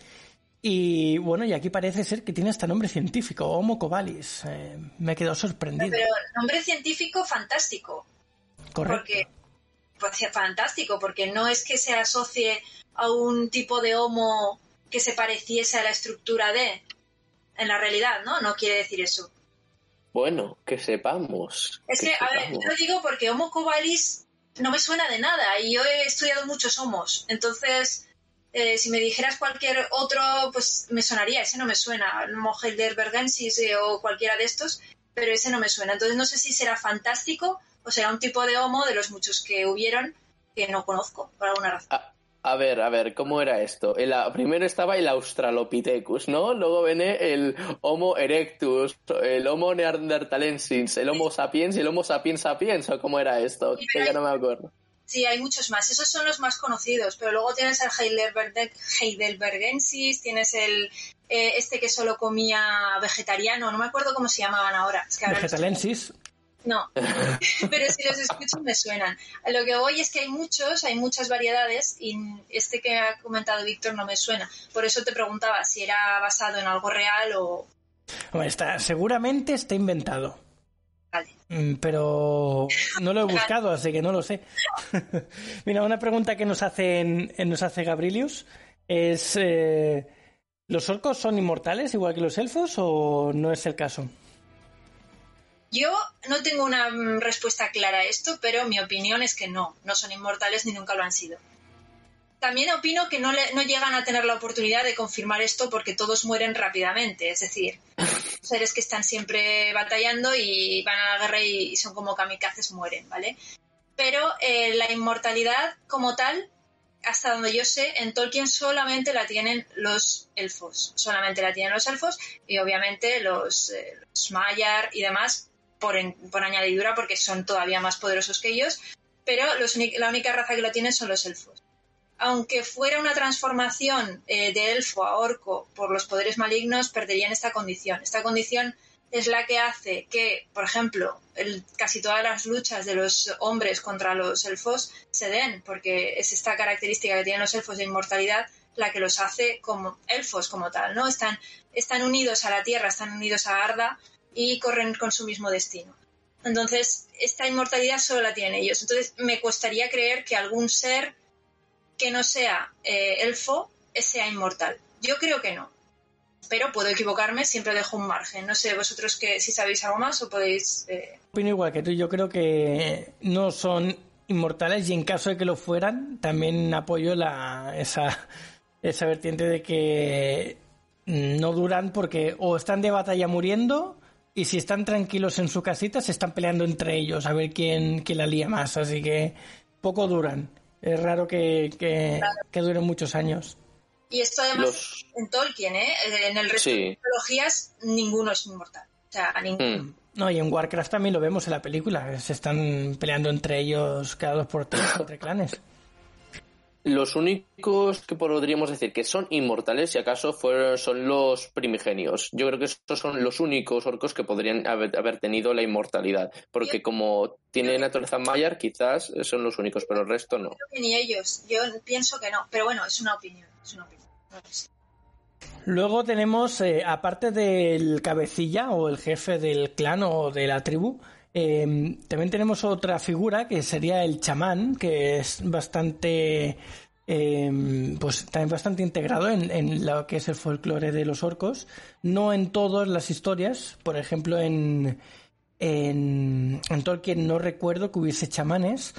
Y bueno, y aquí parece ser que tiene hasta nombre científico, Homo covalis. Eh, me he quedado sorprendido. Pero nombre científico fantástico. Correcto. Porque, pues, fantástico, porque no es que se asocie a un tipo de Homo que se pareciese a la estructura de. En la realidad, ¿no? No quiere decir eso. Bueno, que sepamos. Es que, a ver, yo lo digo porque Homo covalis no me suena de nada y yo he estudiado muchos homos. Entonces, eh, si me dijeras cualquier otro, pues me sonaría. Ese no me suena. Homo heidelbergensis eh, o cualquiera de estos, pero ese no me suena. Entonces, no sé si será fantástico o será un tipo de homo de los muchos que hubieron que no conozco por alguna razón. A ver, a ver, ¿cómo era esto? primero estaba el Australopithecus, ¿no? Luego viene el Homo erectus, el Homo neanderthalensis, el Homo sapiens y el Homo sapiens sapiens, ¿o cómo era esto? que ya no me acuerdo. Sí, hay muchos más. Esos son los más conocidos, pero luego tienes el Heidelbergensis, tienes el eh, este que solo comía vegetariano, no me acuerdo cómo se llamaban ahora. Vegetalensis. No, [laughs] pero si los escucho me suenan. A lo que voy es que hay muchos, hay muchas variedades y este que ha comentado Víctor no me suena. Por eso te preguntaba si era basado en algo real o... Bueno, está, seguramente está inventado. Vale. Mm, pero no lo he buscado, así que no lo sé. [laughs] Mira, una pregunta que nos hace, nos hace Gabrilius es... Eh, ¿Los orcos son inmortales igual que los elfos o no es el caso? Yo no tengo una mm, respuesta clara a esto, pero mi opinión es que no, no son inmortales ni nunca lo han sido. También opino que no, llegan a tener la oportunidad de confirmar esto porque todos mueren rápidamente, es decir, seres que están siempre batallando y van a la guerra y son como kamikazes mueren, ¿vale? Pero eh, la inmortalidad como tal, hasta donde yo sé, en Tolkien solamente la tienen los elfos, solamente la tienen los elfos y obviamente los, eh, los Maiar y demás por, añadidura porque son todavía más poderosos que ellos, pero la única raza que lo tiene son los elfos. Aunque fuera una transformación eh, de elfo a orco por los poderes malignos, perderían esta condición. Esta condición es la que hace que, por ejemplo, casi todas las luchas de los hombres contra los elfos se den, porque es esta característica que tienen los elfos de inmortalidad la que los hace como elfos como tal, ¿no? Están, están unidos a la tierra, están unidos a Arda y corren con su mismo destino. Entonces, esta inmortalidad solo la tienen ellos. Entonces, me costaría creer que algún ser que no sea eh, elfo sea inmortal. Yo creo que no. Pero puedo equivocarme, siempre dejo un margen. No sé, vosotros que si sabéis algo más o podéis... Eh... Opino igual que tú, yo creo que no son inmortales y en caso de que lo fueran, también apoyo la, esa, esa vertiente de que no duran porque o están de batalla muriendo y si están tranquilos en su casita, se están peleando entre ellos a ver quién, quién la lía más. Así que poco duran. Es raro que, que, duren muchos años. Y esto además en Tolkien, ¿eh? En el resto de mitologías ninguno es inmortal. O sea, ninguno. Hmm. No, y en Warcraft también lo vemos en la película. Se están peleando entre ellos cada dos por tres entre clanes. Los únicos que podríamos decir que son inmortales, si acaso, fueron, son los primigenios. Yo creo que estos son los únicos orcos que podrían haber, tenido la inmortalidad. Porque como tienen naturaleza mayar, quizás son los únicos, pero el resto no. Creo que ni ellos. Yo pienso que no. Pero bueno, es una opinión. Luego tenemos, eh, aparte del cabecilla o el jefe del clan o de la tribu, eh, también tenemos otra figura que sería el chamán, que es bastante em, pues también bastante integrado en, lo que es el folclore de los orcos. No en todas las historias, por ejemplo, en, en, en Tolkien no recuerdo que hubiese chamanes,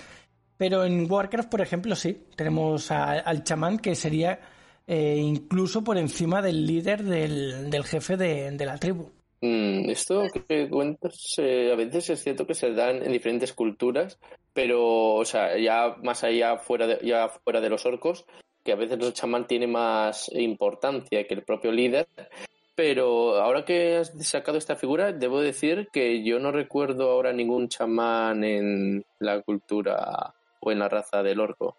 pero en Warcraft, por ejemplo, sí. Tenemos al chamán que sería eh, incluso por encima del líder del, del jefe de, de, la tribu. Mm, esto que cuentas eh, a veces es cierto que se dan en diferentes culturas, pero o sea, ya más allá fuera de, ya fuera de los orcos, que a veces el chamán tiene más importancia que el propio líder. Pero ahora que has sacado esta figura, debo decir que yo no recuerdo ahora ningún chamán en la cultura o en la raza del orco.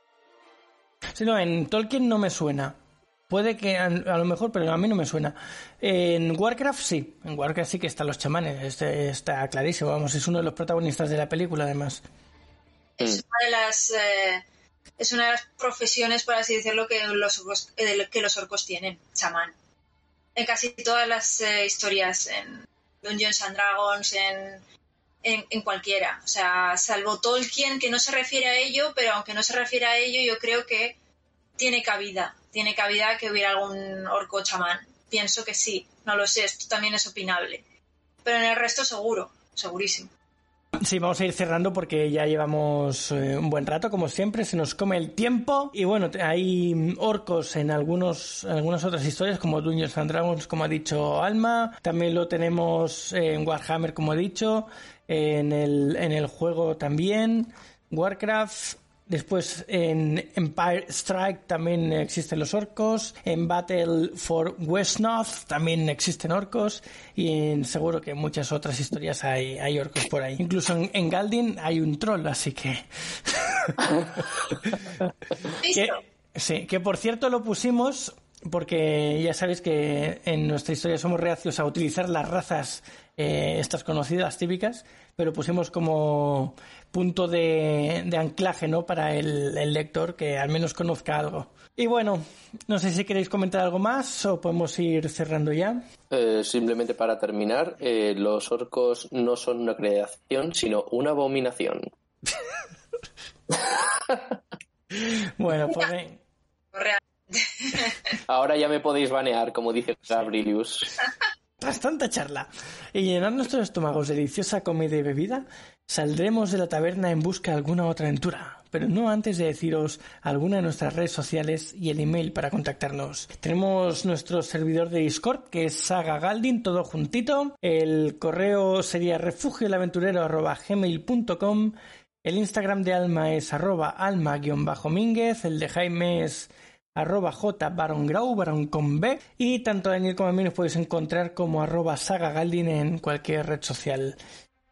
Sí, no, en Tolkien no me suena. Puede que a, a, lo mejor, pero a mí no me suena. En Warcraft sí, en Warcraft sí que están los chamanes, este, está clarísimo, vamos, es uno de los protagonistas de la película además. Es una de las, eh, es una de las profesiones, por así decirlo, que los, orcos, eh, que los orcos tienen, chamán. En casi todas las eh, historias, en Dungeons and Dragons, en, en, en, cualquiera. O sea, salvo Tolkien, que no se refiere a ello, pero aunque no se refiere a ello, yo creo que tiene cabida. Tiene cabida que hubiera algún orco chamán. Pienso que sí, no lo sé, esto también es opinable. Pero en el resto seguro, segurísimo. Sí, vamos a ir cerrando porque ya llevamos eh, un buen rato, como siempre, se nos come el tiempo. Y bueno, hay orcos en algunos, algunas otras historias, como Dungeons and Dragons, como ha dicho Alma. También lo tenemos en Warhammer, como he dicho. En el, en el juego también. Warcraft. Después en Empire Strike también existen los orcos. En Battle for Westnorth también existen orcos. Y en, seguro que en muchas otras historias hay, hay orcos por ahí. Incluso en, en Galdin hay un troll, así que... [laughs] [laughs] que... Sí, que por cierto lo pusimos porque ya sabéis que en nuestra historia somos reacios a utilizar las razas eh, estas conocidas, típicas, pero pusimos como punto de, de anclaje ¿no? para el, el, lector que al menos conozca algo. Y bueno, no sé si queréis comentar algo más o podemos ir cerrando ya. Eh, simplemente para terminar, eh, los orcos no son una creación, sino una abominación. [laughs] bueno, pues... [laughs] Ahora ya me podéis banear, como dice Gabrielius. Tras tanta charla y llenar nuestros estómagos de deliciosa comida y bebida, saldremos de la taberna en busca de alguna otra aventura, pero no antes de deciros alguna de nuestras redes sociales y el email para contactarnos. Tenemos nuestro servidor de Discord, que es Saga Galdin, todo juntito. El correo sería refugioelaventurero.gmail.com El Instagram de Alma es arroba alma-mínguez, el de Jaime es arroba j baron y tanto Daniel como a mí nos podéis encontrar como arroba saga galdin en cualquier red social.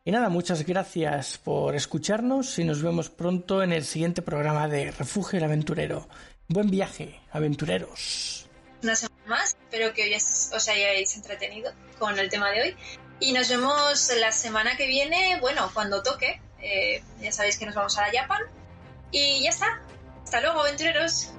Y nada, muchas gracias por escucharnos y nos vemos pronto en el siguiente programa de Refugio el Aventurero. Buen viaje, aventureros. Una semana más, espero que os hayáis entretenido con el tema de hoy. Y nos vemos la semana que viene, bueno, cuando toque. Eh, ya sabéis que nos vamos a la Japan. Y ya está. Hasta luego, aventureros.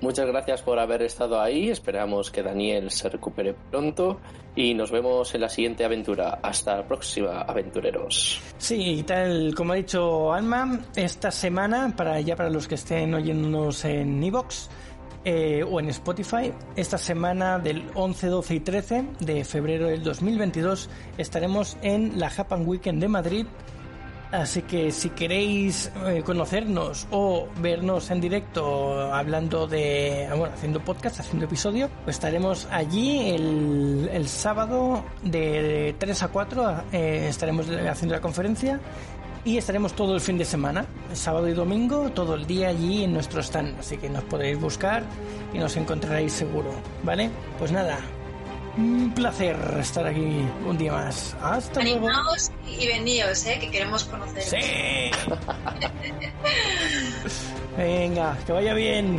Muchas gracias por haber estado ahí. Esperamos que Daniel se recupere pronto y nos vemos en la siguiente aventura. Hasta la próxima, aventureros. Sí, tal como ha dicho Alma, esta semana, para ya para los que estén oyéndonos en Evox eh, o en Spotify, esta semana del 11, 12 y 13 de febrero del 2022 estaremos en la Japan Weekend de Madrid Así que si queréis eh, conocernos o vernos en directo hablando de, bueno, haciendo podcast, haciendo episodio, pues estaremos allí el, el sábado de 3 a 4, eh, estaremos haciendo la conferencia y estaremos todo el fin de semana, sábado y domingo, todo el día allí en nuestro stand. Así que nos podréis buscar y nos encontraréis seguro, ¿vale? Pues nada, un placer estar aquí un día más. Hasta Animaos luego. y veníos, ¿eh? que queremos conocer. Sí. [laughs] Venga, que vaya bien.